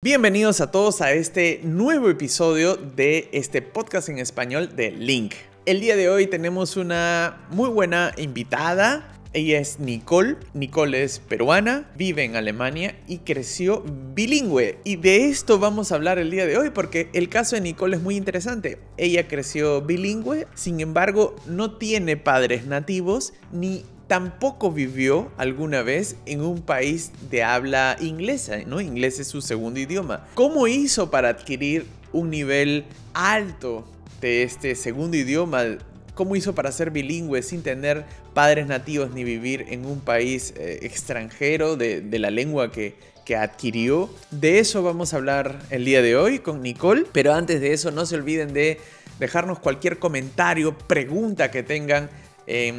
Bienvenidos a todos a este nuevo episodio de este podcast en español de Link. El día de hoy tenemos una muy buena invitada. Ella es Nicole. Nicole es peruana, vive en Alemania y creció bilingüe. Y de esto vamos a hablar el día de hoy porque el caso de Nicole es muy interesante. Ella creció bilingüe, sin embargo no tiene padres nativos ni tampoco vivió alguna vez en un país de habla inglesa, ¿no? Inglés es su segundo idioma. ¿Cómo hizo para adquirir un nivel alto de este segundo idioma? ¿Cómo hizo para ser bilingüe sin tener padres nativos ni vivir en un país eh, extranjero de, de, la lengua que, que adquirió? De eso vamos a hablar el día de hoy con Nicole, pero antes de eso no se olviden de dejarnos cualquier comentario, pregunta que tengan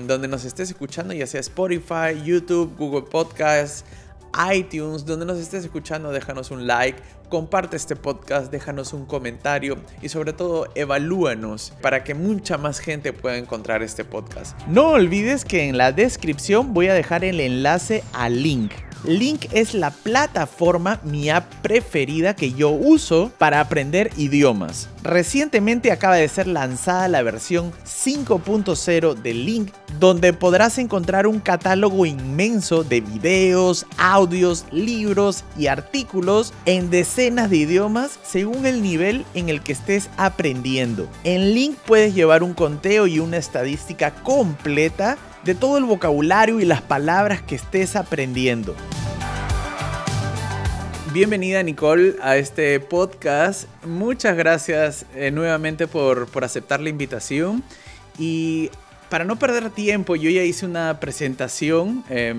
donde nos estés escuchando, ya sea Spotify, YouTube, Google Podcasts, iTunes, donde nos estés escuchando, déjanos un like, comparte este podcast, déjanos un comentario y sobre todo evalúanos para que mucha más gente pueda encontrar este podcast. No olvides que en la descripción voy a dejar el enlace al link Link es la plataforma, mi app preferida que yo uso para aprender idiomas. Recientemente acaba de ser lanzada la versión 5.0 de Link, donde podrás encontrar un catálogo inmenso de videos, audios, libros y artículos en decenas de idiomas según el nivel en el que estés aprendiendo. En Link puedes llevar un conteo y una estadística completa de todo el vocabulario y las palabras que estés aprendiendo. Bienvenida Nicole a este podcast. Muchas gracias eh, nuevamente por, por, aceptar la invitación. Y para no perder tiempo, yo ya hice una presentación eh,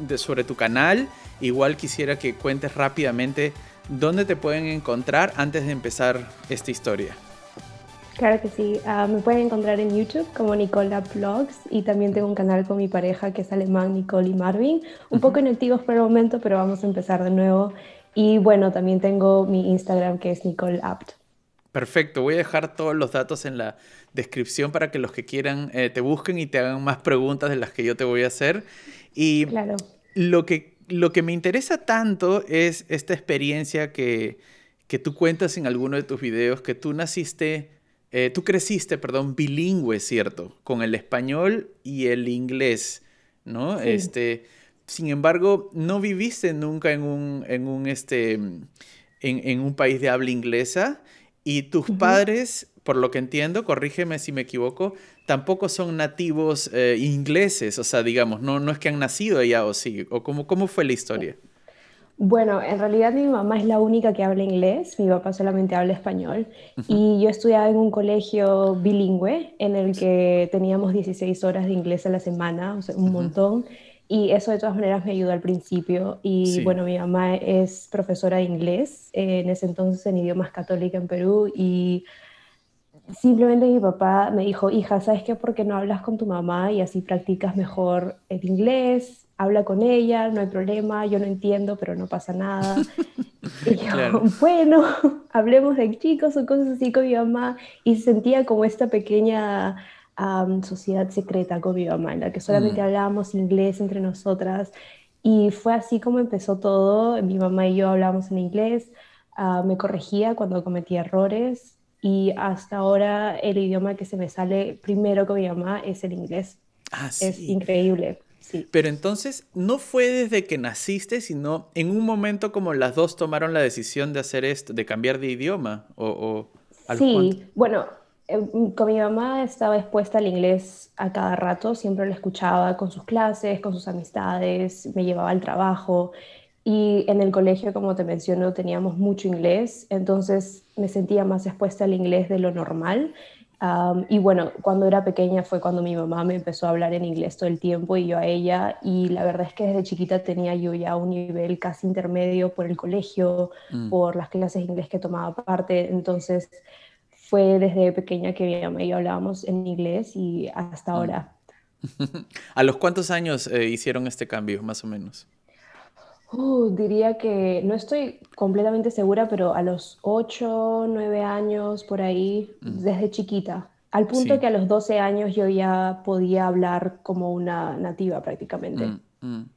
de, sobre tu canal. Igual quisiera que cuentes rápidamente dónde te pueden encontrar antes de empezar esta historia. Claro que sí. Uh, me pueden encontrar en YouTube como Nicola Vlogs y también tengo un canal con mi pareja que es alemán, Nicole y Marvin. Un poco inactivos por el momento, pero vamos a empezar de nuevo. Y bueno, también tengo mi Instagram que es Nicole Apt. Perfecto. Voy a dejar todos los datos en la descripción para que los que quieran eh, te busquen y te hagan más preguntas de las que yo te voy a hacer. Y claro. lo, que, lo que me interesa tanto es esta experiencia que, que tú cuentas en alguno de tus videos, que tú naciste eh, tú creciste, perdón, bilingüe, ¿cierto? Con el español y el inglés, ¿no? Sí. Este, sin embargo, no viviste nunca en un, en un, este, en, en un país de habla inglesa y tus uh -huh. padres, por lo que entiendo, corrígeme si me equivoco, tampoco son nativos eh, ingleses, o sea, digamos, no, no es que han nacido allá o sí, o cómo, cómo fue la historia. Bueno, en realidad mi mamá es la única que habla inglés, mi papá solamente habla español uh -huh. y yo estudiaba en un colegio bilingüe en el que teníamos 16 horas de inglés a la semana, o sea, un uh -huh. montón, y eso de todas maneras me ayudó al principio y Sí. bueno, mi mamá es profesora de inglés, eh, en ese entonces en idiomas católica en Perú y simplemente mi papá me dijo, hija, ¿sabes qué? ¿Por qué no hablas con tu mamá y así practicas mejor el inglés? Habla con ella, no hay problema, yo no entiendo, pero no pasa nada. Y yo, Claro. bueno, hablemos de chicos o cosas así con mi mamá. Y sentía como esta pequeña am, sociedad secreta con mi mamá, en la que solamente Mm. hablábamos inglés entre nosotras. Y fue así como empezó todo. Mi mamá y yo hablábamos en inglés, ah, me corregía cuando cometía errores. Y hasta ahora el idioma que se me sale primero con mi mamá es el inglés. Ah, Es sí. increíble, sí. Pero entonces no fue desde que naciste, sino en un momento como las dos tomaron la decisión de hacer esto, de cambiar de idioma. O, o. Sí, bueno, eh, con mi mamá estaba expuesta al inglés a cada rato, siempre lo escuchaba con sus clases, con sus amistades, me llevaba al trabajo y en el colegio, como te menciono, teníamos mucho inglés, entonces me sentía más expuesta al inglés de lo normal. Am, y bueno, cuando era pequeña fue cuando mi mamá me empezó a hablar en inglés todo el tiempo y yo a ella, y la verdad es que desde chiquita tenía yo ya un nivel casi intermedio por el colegio, Mm. por las clases de inglés que tomaba parte, entonces fue desde pequeña que mi mamá y yo hablábamos en inglés y hasta Mm. ahora. ¿A los cuántos años eh, hicieron este cambio, más o menos? Uh, diría que no estoy completamente segura, pero a los 8, 9 años por ahí, Mm. desde chiquita, al punto Sí. que a los 12 años yo ya podía hablar como una nativa prácticamente. Mm, mm.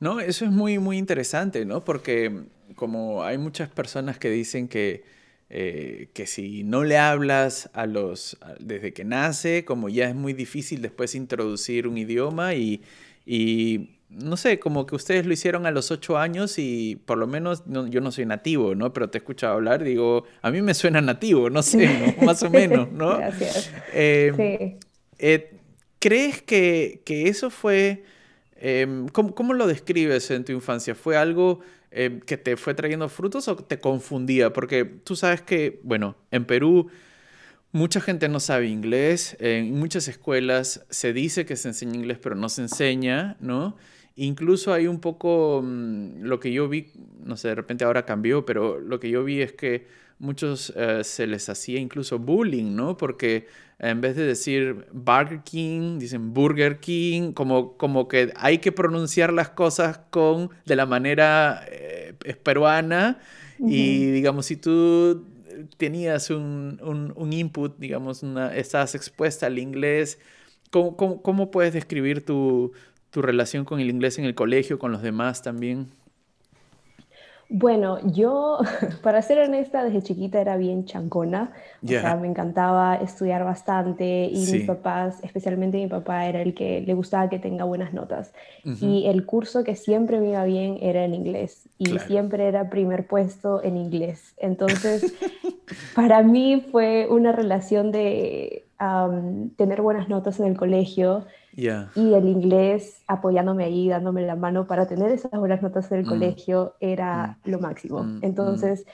No, eso es muy, muy interesante, ¿no? Porque como hay muchas personas que dicen que, eh, que si no le hablas a los desde que nace, como ya es muy difícil después introducir un idioma y, y no sé, como que ustedes lo hicieron a los ocho años y por lo menos yo no soy nativo, ¿no? Pero te he escuchado hablar, digo, a mí me suena nativo, no sé, más o menos, ¿no? Gracias. Em, sí. Eh, ¿Crees que, que, eso fue, em, ¿cómo, ¿cómo, lo describes en tu infancia? ¿Fue algo eh, que te fue trayendo frutos o te confundía? Porque tú sabes que, bueno, en Perú mucha gente no sabe inglés, en muchas escuelas se dice que se enseña inglés pero no se enseña, ¿no? Incluso hay un poco, mm, lo que yo vi, no sé, de repente ahora cambió, pero lo que yo vi es que muchos eh, se les hacía incluso bullying, ¿no? Porque en vez de decir Burger King, dicen Burger King, como, como que hay que pronunciar las cosas con, de la manera eh, peruana. Y digamos, si tú tenías un, un, input, digamos, una, estás expuesta al inglés, ¿cómo, cómo, cómo puedes describir tu, tu relación con el inglés en el colegio, con los demás también? Bueno, yo, para ser honesta, desde chiquita era bien chancona. O sea, me encantaba estudiar bastante y mis papás, especialmente mi papá, era el que le gustaba que tenga buenas notas. Y el curso que siempre me iba bien era en inglés y siempre era primer puesto en inglés. Entonces, para mí fue una relación de tener buenas notas en el colegio y el inglés apoyándome ahí, dándome la mano para tener esas buenas notas en el mm. colegio era mm. lo máximo. Mm, Entonces,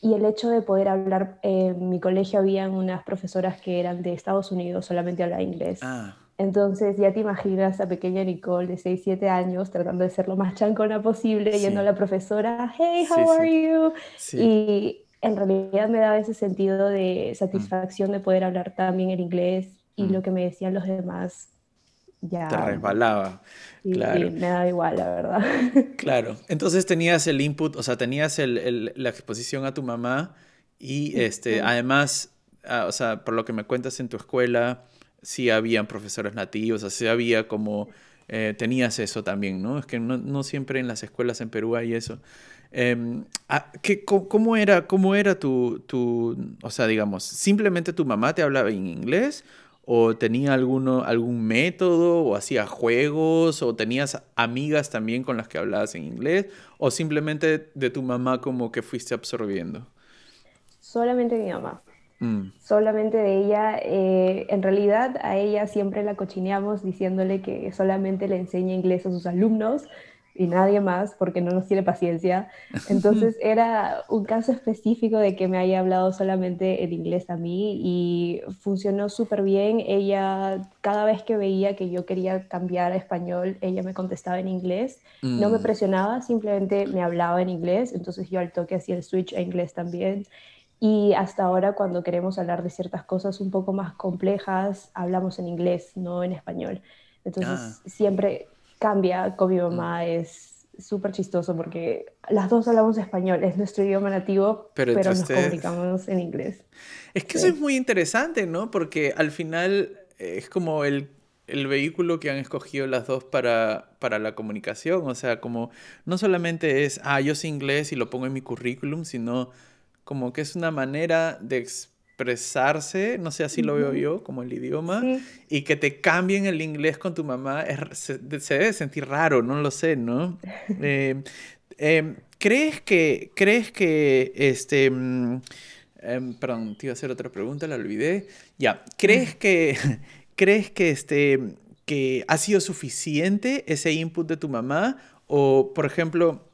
y el hecho de poder hablar, en mi colegio habían unas profesoras que eran de Estados Unidos, solamente hablaba inglés. Ah. Entonces ya te imaginas a pequeña Nicole de 6, 7 años tratando de ser lo más chancona posible, yendo a la profesora, hey, how are you? Y en realidad me daba ese sentido de satisfacción de poder hablar también el inglés y lo que me decían los demás ya. Te resbalaba. claro. me da igual, la verdad. Claro. Entonces tenías el input, o sea, tenías el, la exposición a tu mamá y este, además, ah, o sea, por lo que me cuentas en tu escuela, sí habían profesores nativos, o sea, sí había como, eh, tenías eso también, ¿no? Es que no, no, siempre en las escuelas en Perú hay eso. Eh, ¿qué, cómo, era, ¿Cómo era tu, tu, o sea, digamos, simplemente tu mamá te hablaba en inglés ¿O tenía alguno, algún método? ¿O hacía juegos? ¿O tenías amigas también con las que hablabas en inglés? ¿O simplemente de tu mamá como que fuiste absorbiendo? Solamente de mi mamá. Mm. Solamente de ella. Eh, en realidad a ella siempre la cochineamos diciéndole que solamente le enseña inglés a sus alumnos y nadie más porque no nos tiene paciencia. Entonces era un caso específico de que me haya hablado solamente en inglés a mí y funcionó súper bien. Ella, cada vez que veía que yo quería cambiar a español, ella me contestaba en inglés. No me mm. presionaba, simplemente me hablaba en inglés. Entonces yo al toque hacía el switch a inglés también. Y hasta ahora cuando queremos hablar de ciertas cosas un poco más complejas, hablamos en inglés, no en español. Entonces ah. siempre cambia con mi mamá, es súper chistoso porque las dos hablamos español, es nuestro idioma nativo, pero, nos comunicamos en inglés. Es que eso es muy interesante, ¿no? Porque al final es como el, el vehículo que han escogido las dos para, para la comunicación, o sea, como no solamente es, ah, yo sé inglés y lo pongo en mi currículum, sino como que es una manera de expresarse, no sé, así lo veo yo, como el idioma, y que te cambien el inglés con tu mamá, se, debe sentir raro, no lo sé, ¿no? Eh, em, ¿Crees que, crees que, este, mm, em, perdón, te iba a hacer otra pregunta, la olvidé. Ya, ¿crees que, crees que, este, que ha sido suficiente ese input de tu mamá? O, por ejemplo,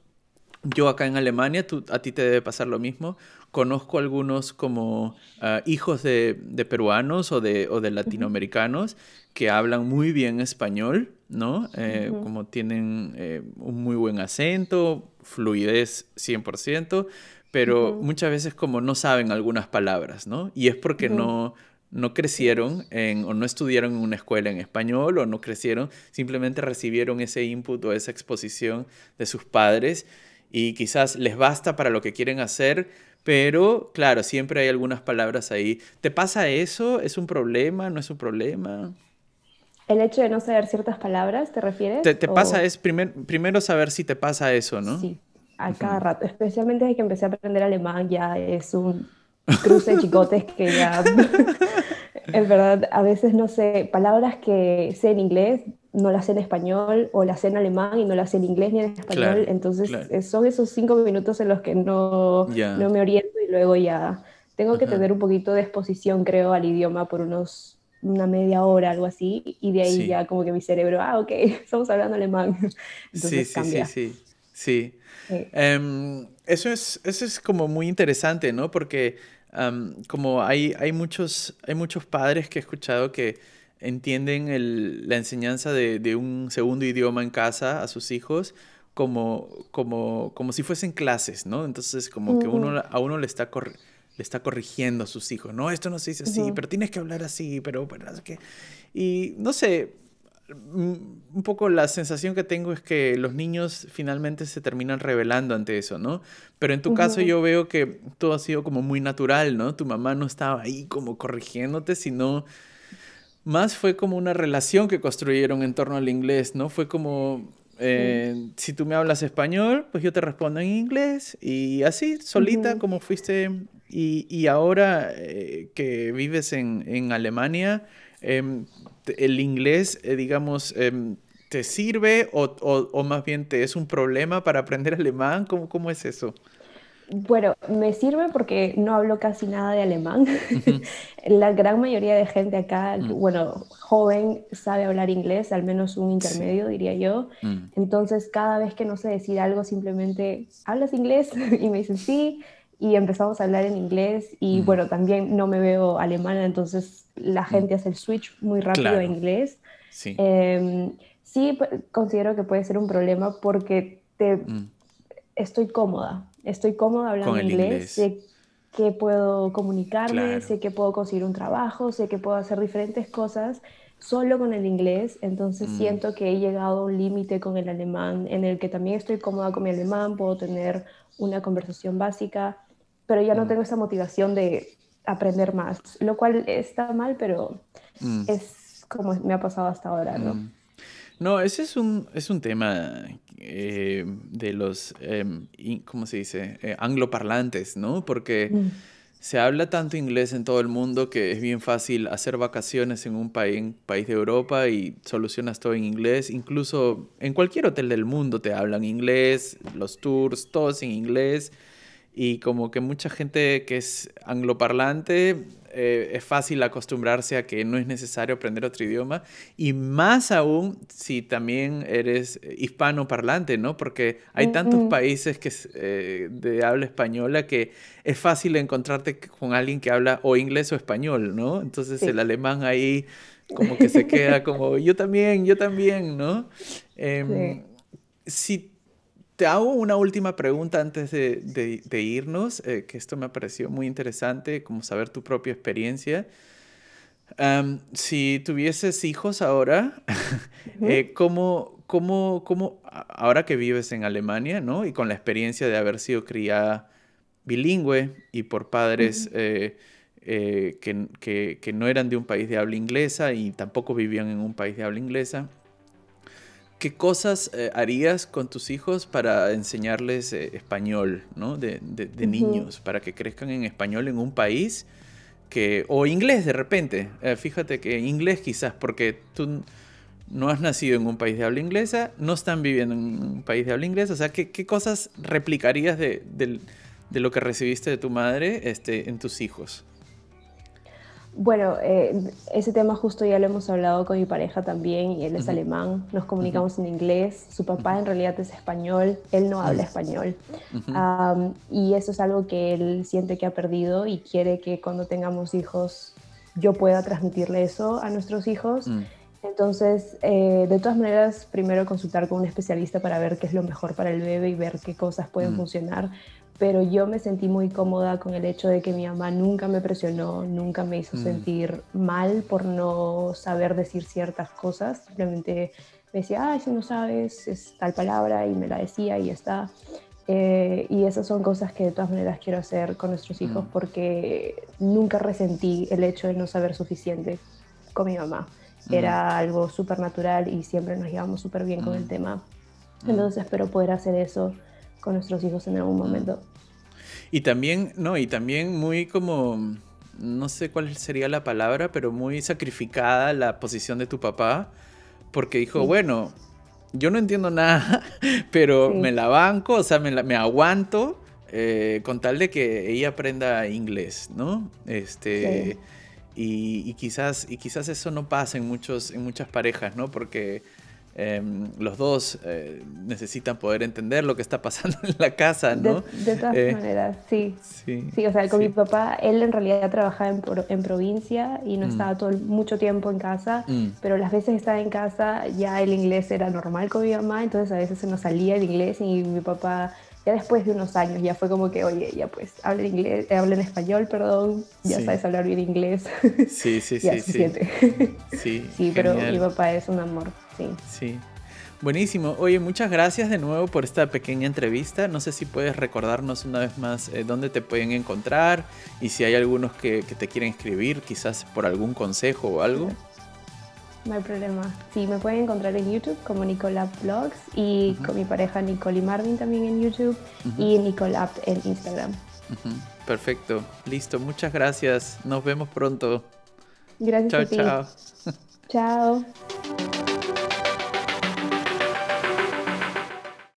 yo acá en Alemania, tú, a ti te debe pasar lo mismo, conozco algunos como ah, hijos de, peruanos o de, o de latinoamericanos que hablan muy bien español, ¿no? Eh, como tienen eh, un muy buen acento, fluidez 100%, pero muchas veces como no saben algunas palabras, ¿no? Y es porque no, no crecieron en, o no estudiaron en una escuela en español o no crecieron, simplemente recibieron ese input o esa exposición de sus padres y quizás les basta para lo que quieren hacer, pero, claro, siempre hay algunas palabras ahí. ¿Te pasa eso? ¿Es un problema? ¿No es un problema? ¿El hecho de no saber ciertas palabras, te refieres? Te, pasa es primero saber si te pasa eso, ¿no? Sí, a cada rato, especialmente desde que empecé a aprender alemán, ya es un cruce de chicotes que ya, en verdad, a veces no sé, palabras que sé en inglés, no las sé en español, o las sé en alemán y no las sé en inglés ni en español, entonces son esos cinco minutos en los que no, no me oriento y luego ya tengo que tener un poquito de exposición, creo, al idioma por unos una media hora, algo así, y de ahí ya como que mi cerebro, ah, ok, estamos hablando alemán. Entonces sí, cambia. sí, sí, sí. Em, eso, es, eso es como muy interesante, ¿no? Porque como hay, hay, muchos, hay muchos padres que he escuchado que entienden el, la enseñanza de, de, un segundo idioma en casa a sus hijos como, como, como si fuesen clases, ¿no? Entonces como que uno, a uno le está corriendo le está corrigiendo a sus hijos. No, esto no se dice así, pero tienes que hablar así, pero, pero que... Y no sé, mm, un poco la sensación que tengo es que los niños finalmente se terminan revelando ante eso, ¿no? Pero en tu caso yo veo que todo ha sido como muy natural, ¿no? Tu mamá no estaba ahí como corrigiéndote, sino más fue como una relación que construyeron en torno al inglés, ¿no? Fue como, eh, si tú me hablas español, pues yo te respondo en inglés y así, solita, como fuiste y, ahora eh, que vives en, Alemania, em, ¿el inglés, eh, digamos, em, te sirve o, más bien te es un problema para aprender alemán? ¿Cómo, cómo es eso? Bueno, me sirve porque no hablo casi nada de alemán. La gran mayoría de gente acá, mm. bueno, joven, sabe hablar inglés, al menos un intermedio, diría yo. Mm. Entonces, cada vez que no sé decir algo, simplemente, ¿hablas inglés? y me dicen sí y empezamos a hablar en inglés y bueno, también no me veo alemana, entonces la gente hace el switch muy rápido a inglés. Sí. Em, sí, considero que puede ser un problema porque te, mm. estoy cómoda, estoy cómoda hablando inglés, sé que puedo comunicarme, sé que puedo conseguir un trabajo, sé que puedo hacer diferentes cosas solo con el inglés, entonces mm. siento que he llegado a un límite con el alemán en el que también estoy cómoda con mi alemán, puedo tener una conversación básica, pero ya no mm. tengo esa motivación de aprender más, lo cual está mal, pero mm. es como me ha pasado hasta ahora, ¿no? Mm. No, ese es un, es un tema eh, de los, em, ¿cómo se dice? Eh, angloparlantes, ¿no? Porque se habla tanto inglés en todo el mundo que es bien fácil hacer vacaciones en un país, país de Europa y solucionas todo en inglés. Incluso en cualquier hotel del mundo te hablan inglés, los tours, todos en inglés y como que mucha gente que es angloparlante eh, es fácil acostumbrarse a que no es necesario aprender otro idioma y más aún si también eres hispanoparlante, ¿no? Porque hay tantos países que, eh, de habla española que es fácil encontrarte con alguien que habla o inglés o español, ¿no? Entonces el alemán ahí como que se queda como yo también, yo también, ¿no? Em, si te hago una última pregunta antes de, irnos, eh, que esto me pareció muy interesante, como saber tu propia experiencia. si tuvieses hijos ahora, eh, ¿cómo, cómo, cómo, ahora que vives en Alemania, ¿no? Y con la experiencia de haber sido criada bilingüe y por padres eh, que, que, que, no eran de un país de habla inglesa y tampoco vivían en un país de habla inglesa, ¿Qué cosas eh, harías con tus hijos para enseñarles eh, español, ¿no? De, niños, para que crezcan en español en un país que, o inglés de repente. Eh, fíjate que inglés quizás, porque tú no has nacido en un país de habla inglesa, no están viviendo en un país de habla inglesa. O sea, ¿qué, cosas replicarías de, de, lo que recibiste de tu madre este, en tus hijos? Bueno, eh, ese tema justo ya lo hemos hablado con mi pareja también, y él es alemán, nos comunicamos en inglés, su papá en realidad es español, él no habla español. y eso es algo que él siente que ha perdido y quiere que cuando tengamos hijos yo pueda transmitirle eso a nuestros hijos. Mm. Entonces, eh, de todas maneras, primero consultar con un especialista para ver qué es lo mejor para el bebé y ver qué cosas pueden mm. funcionar pero yo me sentí muy cómoda con el hecho de que mi mamá nunca me presionó, nunca me hizo mm. sentir mal por no saber decir ciertas cosas, simplemente me decía, ay, si no sabes, es tal palabra y me la decía y ya está. Eh, y esas son cosas que de todas maneras quiero hacer con nuestros hijos mm. porque nunca resentí el hecho de no saber suficiente con mi mamá. Mm. Era algo súper natural y siempre nos llevamos súper bien con el tema. Entonces espero poder hacer eso con nuestros hijos en algún momento. Y también, no, y también muy como, no sé cuál sería la palabra, pero muy sacrificada la posición de tu papá, porque dijo, bueno, yo no entiendo nada, pero me la banco, o sea, me, me aguanto eh, con tal de que ella aprenda inglés, ¿no? Este, y, y, quizás, y quizás eso no pasa en, muchos, en muchas parejas, ¿no? Porque Em, los dos eh, necesitan poder entender lo que está pasando en la casa, ¿no? De, todas eh, maneras, sí. sí. o sea, con mi papá, él en realidad trabajaba en, en provincia y no mm. estaba todo, mucho tiempo en casa, mm. pero las veces que estaba en casa ya el inglés era normal con mi mamá, entonces a veces se nos salía el inglés y mi papá ya después de unos años ya fue como que, oye, ya pues, habla en inglés, eh, habla en español, perdón, ya sabes hablar bien inglés. Sí, sí, sí. sí. Sí, sí pero mi papá es un amor, sí. Sí. Buenísimo. Oye, muchas gracias de nuevo por esta pequeña entrevista. No sé si puedes recordarnos una vez más eh, dónde te pueden encontrar y si hay algunos que, que te quieren escribir, quizás por algún consejo o algo. No hay problema. Sí, me pueden encontrar en YouTube como Nicolab Vlogs y con mi pareja Nicole y Marvin también en YouTube y Nicolab en Instagram. Perfecto. Listo. Muchas gracias. Nos vemos pronto. Gracias chao, a ti. Chao. chao.